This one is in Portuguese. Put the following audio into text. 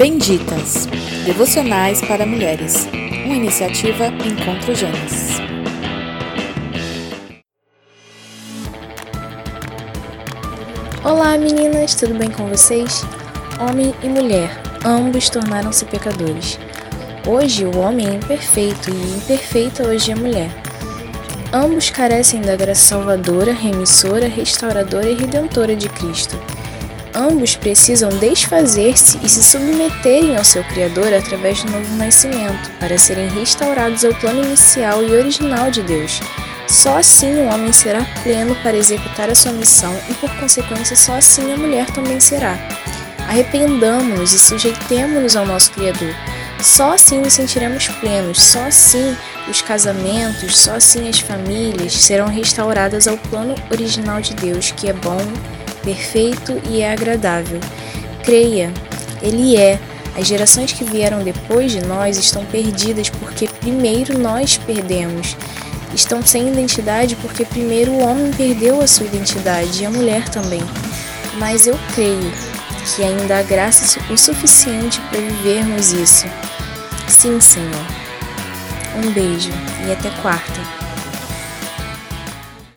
Benditas Devocionais para Mulheres. Uma iniciativa Encontro Gênesis. Olá meninas, tudo bem com vocês? Homem e mulher, ambos tornaram-se pecadores. Hoje o homem é imperfeito e imperfeita hoje é a mulher. Ambos carecem da graça salvadora, remissora, restauradora e redentora de Cristo. Ambos precisam desfazer-se e se submeterem ao seu Criador através do novo nascimento, para serem restaurados ao plano inicial e original de Deus. Só assim o homem será pleno para executar a sua missão e, por consequência, só assim a mulher também será. Arrependamos-nos e sujeitemos-nos ao nosso Criador. Só assim nos sentiremos plenos, só assim os casamentos, só assim as famílias serão restauradas ao plano original de Deus, que é bom, perfeito e é agradável. Creia, Ele é. As gerações que vieram depois de nós estão perdidas porque primeiro nós perdemos. Estão sem identidade porque primeiro o homem perdeu a sua identidade e a mulher também. Mas eu creio que ainda há graça o suficiente para vivermos isso. Sim, Senhor. Um beijo e até quarta.